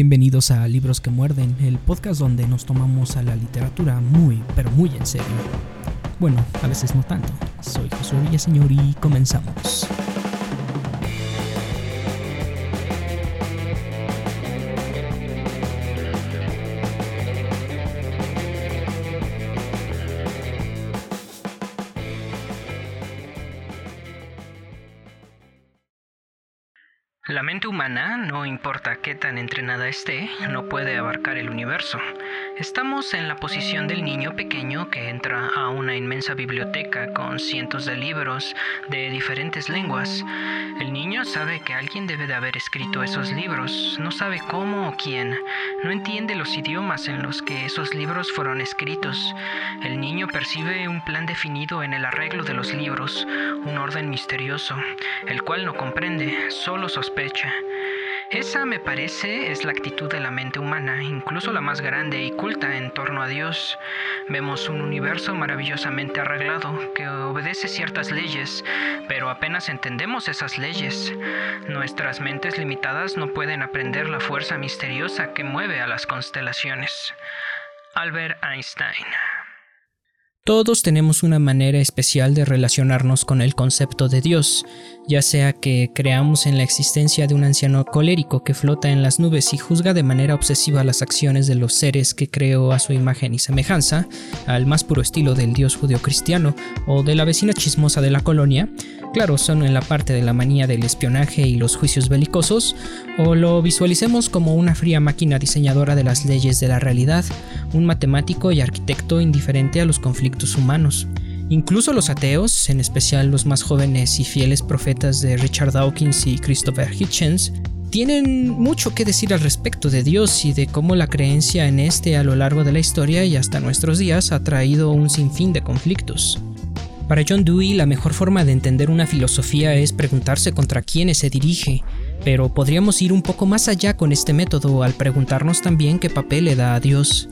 Bienvenidos a Libros que Muerden, el podcast donde nos tomamos a la literatura muy, pero muy en serio. Bueno, a veces no tanto. Soy Josué Villaseñor y comenzamos. La mente humana, no importa qué tan entrenada esté, no puede abarcar el universo. Estamos en la posición del niño pequeño que entra a una inmensa biblioteca con cientos de libros de diferentes lenguas. El niño sabe que alguien debe de haber escrito esos libros, no sabe cómo o quién, no entiende los idiomas en los que esos libros fueron escritos. El niño percibe un plan definido en el arreglo de los libros, un orden misterioso, el cual no comprende, solo sospecha esa, me parece, es la actitud de la mente humana, incluso la más grande y culta en torno a Dios. Vemos un universo maravillosamente arreglado que obedece ciertas leyes, pero apenas entendemos esas leyes. Nuestras mentes limitadas no pueden aprender la fuerza misteriosa que mueve a las constelaciones. Albert Einstein todos tenemos una manera especial de relacionarnos con el concepto de Dios, ya sea que creamos en la existencia de un anciano colérico que flota en las nubes y juzga de manera obsesiva las acciones de los seres que creó a su imagen y semejanza, al más puro estilo del Dios judio-cristiano o de la vecina chismosa de la colonia, claro, son en la parte de la manía del espionaje y los juicios belicosos, o lo visualicemos como una fría máquina diseñadora de las leyes de la realidad, un matemático y arquitecto indiferente a los conflictos humanos. Incluso los ateos, en especial los más jóvenes y fieles profetas de Richard Dawkins y Christopher Hitchens, tienen mucho que decir al respecto de Dios y de cómo la creencia en este a lo largo de la historia y hasta nuestros días ha traído un sinfín de conflictos. Para John Dewey, la mejor forma de entender una filosofía es preguntarse contra quiénes se dirige, pero podríamos ir un poco más allá con este método al preguntarnos también qué papel le da a Dios.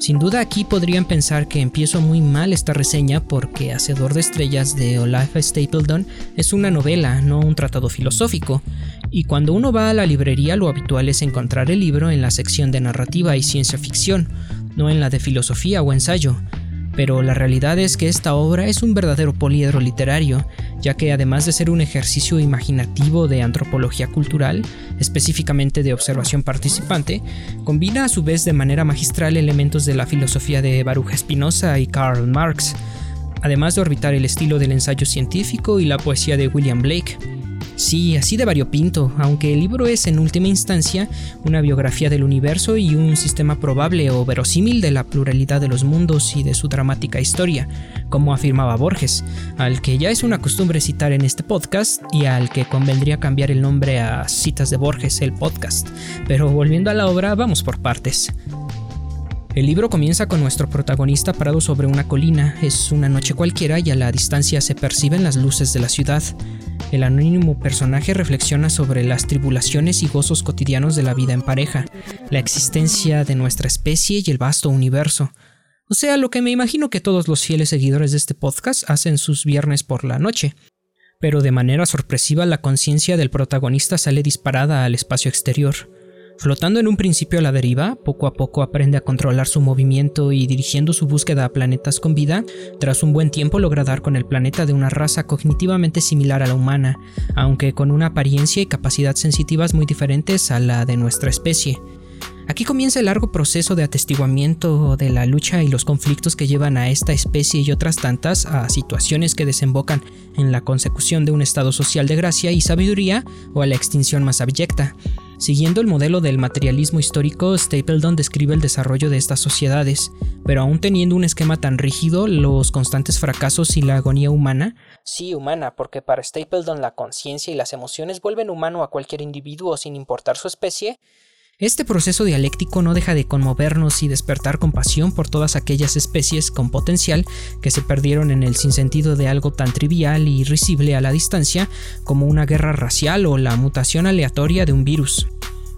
Sin duda aquí podrían pensar que empiezo muy mal esta reseña porque Hacedor de Estrellas de Olaf Stapledon es una novela, no un tratado filosófico, y cuando uno va a la librería lo habitual es encontrar el libro en la sección de narrativa y ciencia ficción, no en la de filosofía o ensayo pero la realidad es que esta obra es un verdadero poliedro literario, ya que además de ser un ejercicio imaginativo de antropología cultural, específicamente de observación participante, combina a su vez de manera magistral elementos de la filosofía de Baruch Spinoza y Karl Marx, además de orbitar el estilo del ensayo científico y la poesía de William Blake. Sí, así de variopinto, aunque el libro es en última instancia una biografía del universo y un sistema probable o verosímil de la pluralidad de los mundos y de su dramática historia, como afirmaba Borges, al que ya es una costumbre citar en este podcast y al que convendría cambiar el nombre a Citas de Borges, el podcast. Pero volviendo a la obra, vamos por partes. El libro comienza con nuestro protagonista parado sobre una colina, es una noche cualquiera y a la distancia se perciben las luces de la ciudad el anónimo personaje reflexiona sobre las tribulaciones y gozos cotidianos de la vida en pareja, la existencia de nuestra especie y el vasto universo. O sea, lo que me imagino que todos los fieles seguidores de este podcast hacen sus viernes por la noche. Pero de manera sorpresiva la conciencia del protagonista sale disparada al espacio exterior. Flotando en un principio a la deriva, poco a poco aprende a controlar su movimiento y dirigiendo su búsqueda a planetas con vida, tras un buen tiempo logra dar con el planeta de una raza cognitivamente similar a la humana, aunque con una apariencia y capacidad sensitivas muy diferentes a la de nuestra especie. Aquí comienza el largo proceso de atestiguamiento de la lucha y los conflictos que llevan a esta especie y otras tantas a situaciones que desembocan en la consecución de un estado social de gracia y sabiduría o a la extinción más abyecta. Siguiendo el modelo del materialismo histórico, Stapledon describe el desarrollo de estas sociedades, pero aún teniendo un esquema tan rígido, los constantes fracasos y la agonía humana, sí humana, porque para Stapledon la conciencia y las emociones vuelven humano a cualquier individuo sin importar su especie, este proceso dialéctico no deja de conmovernos y despertar compasión por todas aquellas especies con potencial que se perdieron en el sinsentido de algo tan trivial y risible a la distancia como una guerra racial o la mutación aleatoria de un virus.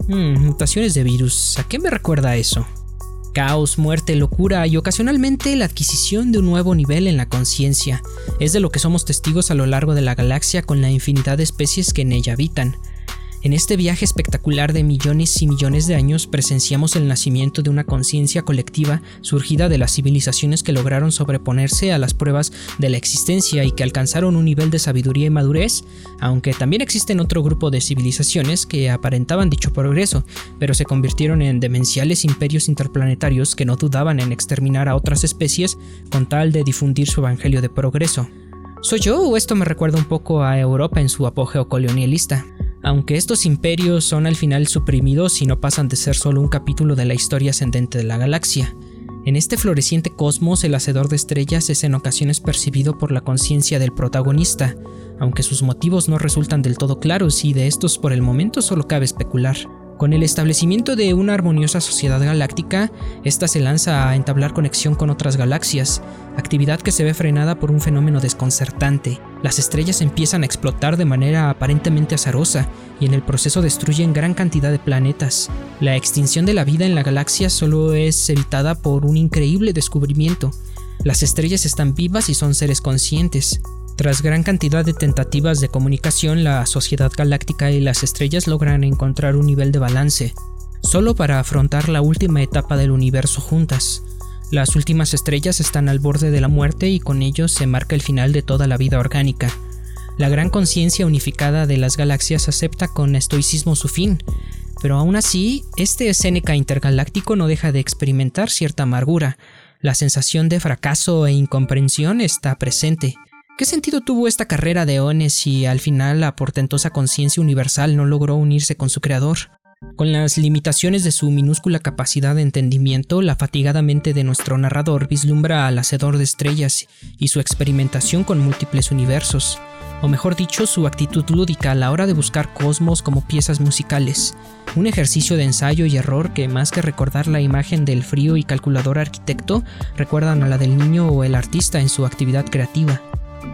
Hmm, mutaciones de virus, ¿a qué me recuerda eso? Caos, muerte, locura y ocasionalmente la adquisición de un nuevo nivel en la conciencia. Es de lo que somos testigos a lo largo de la galaxia con la infinidad de especies que en ella habitan. En este viaje espectacular de millones y millones de años presenciamos el nacimiento de una conciencia colectiva surgida de las civilizaciones que lograron sobreponerse a las pruebas de la existencia y que alcanzaron un nivel de sabiduría y madurez, aunque también existen otro grupo de civilizaciones que aparentaban dicho progreso, pero se convirtieron en demenciales imperios interplanetarios que no dudaban en exterminar a otras especies con tal de difundir su evangelio de progreso. ¿Soy yo o esto me recuerda un poco a Europa en su apogeo colonialista? Aunque estos imperios son al final suprimidos y no pasan de ser solo un capítulo de la historia ascendente de la galaxia. En este floreciente cosmos, el hacedor de estrellas es en ocasiones percibido por la conciencia del protagonista, aunque sus motivos no resultan del todo claros y de estos por el momento solo cabe especular. Con el establecimiento de una armoniosa sociedad galáctica, esta se lanza a entablar conexión con otras galaxias, actividad que se ve frenada por un fenómeno desconcertante. Las estrellas empiezan a explotar de manera aparentemente azarosa y en el proceso destruyen gran cantidad de planetas. La extinción de la vida en la galaxia solo es evitada por un increíble descubrimiento. Las estrellas están vivas y son seres conscientes. Tras gran cantidad de tentativas de comunicación, la sociedad galáctica y las estrellas logran encontrar un nivel de balance, solo para afrontar la última etapa del universo juntas. Las últimas estrellas están al borde de la muerte y con ello se marca el final de toda la vida orgánica. La gran conciencia unificada de las galaxias acepta con estoicismo su fin, pero aún así, este Seneca intergaláctico no deja de experimentar cierta amargura. La sensación de fracaso e incomprensión está presente. ¿Qué sentido tuvo esta carrera de Ones si al final la portentosa conciencia universal no logró unirse con su creador? Con las limitaciones de su minúscula capacidad de entendimiento, la fatigada mente de nuestro narrador vislumbra al hacedor de estrellas y su experimentación con múltiples universos, o mejor dicho, su actitud lúdica a la hora de buscar cosmos como piezas musicales, un ejercicio de ensayo y error que más que recordar la imagen del frío y calculador arquitecto, recuerdan a la del niño o el artista en su actividad creativa.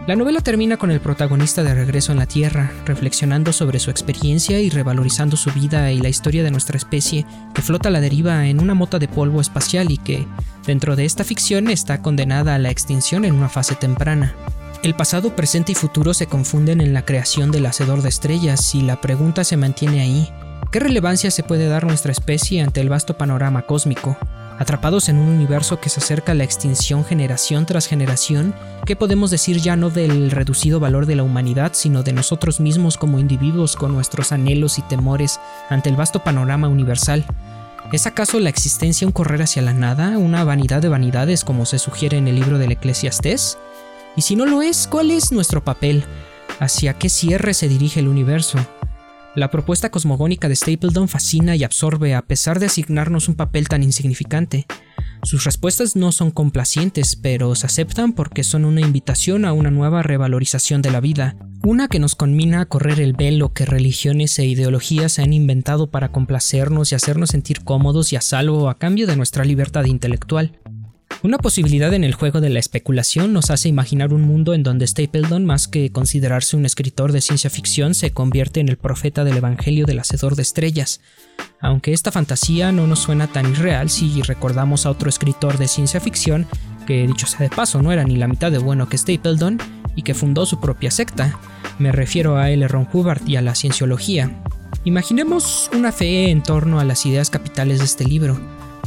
La novela termina con el protagonista de regreso en la Tierra, reflexionando sobre su experiencia y revalorizando su vida y la historia de nuestra especie, que flota a la deriva en una mota de polvo espacial y que, dentro de esta ficción, está condenada a la extinción en una fase temprana. El pasado, presente y futuro se confunden en la creación del Hacedor de Estrellas y la pregunta se mantiene ahí. ¿Qué relevancia se puede dar nuestra especie ante el vasto panorama cósmico? Atrapados en un universo que se acerca a la extinción generación tras generación, ¿qué podemos decir ya no del reducido valor de la humanidad, sino de nosotros mismos como individuos con nuestros anhelos y temores ante el vasto panorama universal? ¿Es acaso la existencia un correr hacia la nada, una vanidad de vanidades como se sugiere en el libro del Eclesiastés? Y si no lo es, ¿cuál es nuestro papel? ¿Hacia qué cierre se dirige el universo? La propuesta cosmogónica de Stapleton fascina y absorbe a pesar de asignarnos un papel tan insignificante. Sus respuestas no son complacientes, pero se aceptan porque son una invitación a una nueva revalorización de la vida, una que nos conmina a correr el velo que religiones e ideologías se han inventado para complacernos y hacernos sentir cómodos y a salvo a cambio de nuestra libertad intelectual. Una posibilidad en el juego de la especulación nos hace imaginar un mundo en donde Stapleton, más que considerarse un escritor de ciencia ficción, se convierte en el profeta del Evangelio del Hacedor de Estrellas. Aunque esta fantasía no nos suena tan irreal si recordamos a otro escritor de ciencia ficción, que dicho sea de paso no era ni la mitad de bueno que Stapleton, y que fundó su propia secta. Me refiero a L. Ron Hubbard y a la cienciología. Imaginemos una fe en torno a las ideas capitales de este libro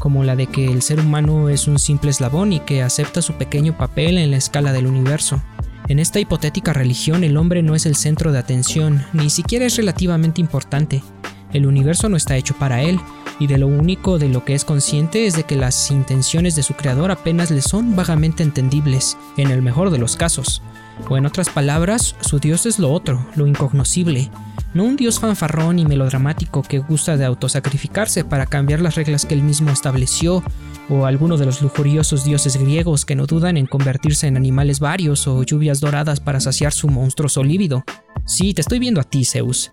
como la de que el ser humano es un simple eslabón y que acepta su pequeño papel en la escala del universo. En esta hipotética religión el hombre no es el centro de atención, ni siquiera es relativamente importante. El universo no está hecho para él, y de lo único de lo que es consciente es de que las intenciones de su creador apenas le son vagamente entendibles, en el mejor de los casos. O en otras palabras, su Dios es lo otro, lo incognoscible, no un dios fanfarrón y melodramático que gusta de autosacrificarse para cambiar las reglas que él mismo estableció, o alguno de los lujuriosos dioses griegos que no dudan en convertirse en animales varios o lluvias doradas para saciar su monstruoso líbido. Sí, te estoy viendo a ti, Zeus.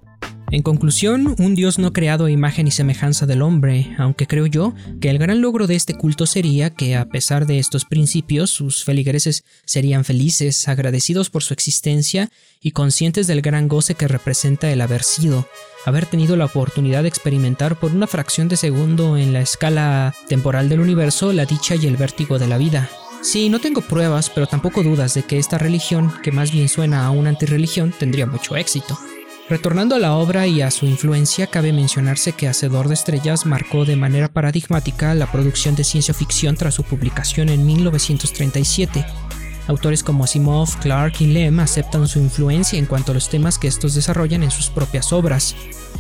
En conclusión, un Dios no creado a imagen y semejanza del hombre, aunque creo yo que el gran logro de este culto sería que, a pesar de estos principios, sus feligreses serían felices, agradecidos por su existencia y conscientes del gran goce que representa el haber sido, haber tenido la oportunidad de experimentar por una fracción de segundo en la escala temporal del universo la dicha y el vértigo de la vida. Sí, no tengo pruebas, pero tampoco dudas de que esta religión, que más bien suena a una antirreligión, tendría mucho éxito. Retornando a la obra y a su influencia, cabe mencionarse que Hacedor de Estrellas marcó de manera paradigmática la producción de ciencia ficción tras su publicación en 1937. Autores como Asimov, Clark y Lem aceptan su influencia en cuanto a los temas que estos desarrollan en sus propias obras.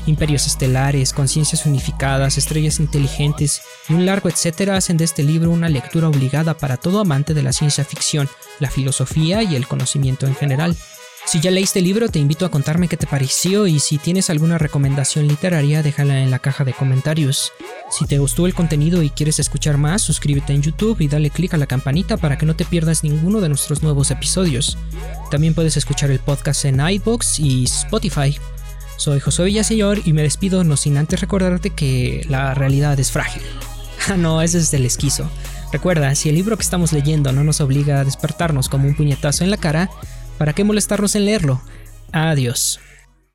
Imperios estelares, conciencias unificadas, estrellas inteligentes y un largo etcétera hacen de este libro una lectura obligada para todo amante de la ciencia ficción, la filosofía y el conocimiento en general. Si ya leíste el libro, te invito a contarme qué te pareció y si tienes alguna recomendación literaria, déjala en la caja de comentarios. Si te gustó el contenido y quieres escuchar más, suscríbete en YouTube y dale click a la campanita para que no te pierdas ninguno de nuestros nuevos episodios. También puedes escuchar el podcast en iBox y Spotify. Soy José Villaseñor y me despido no sin antes recordarte que la realidad es frágil. Ah, no, ese es el esquizo. Recuerda, si el libro que estamos leyendo no nos obliga a despertarnos como un puñetazo en la cara, ¿Para qué molestarnos en leerlo? Adiós.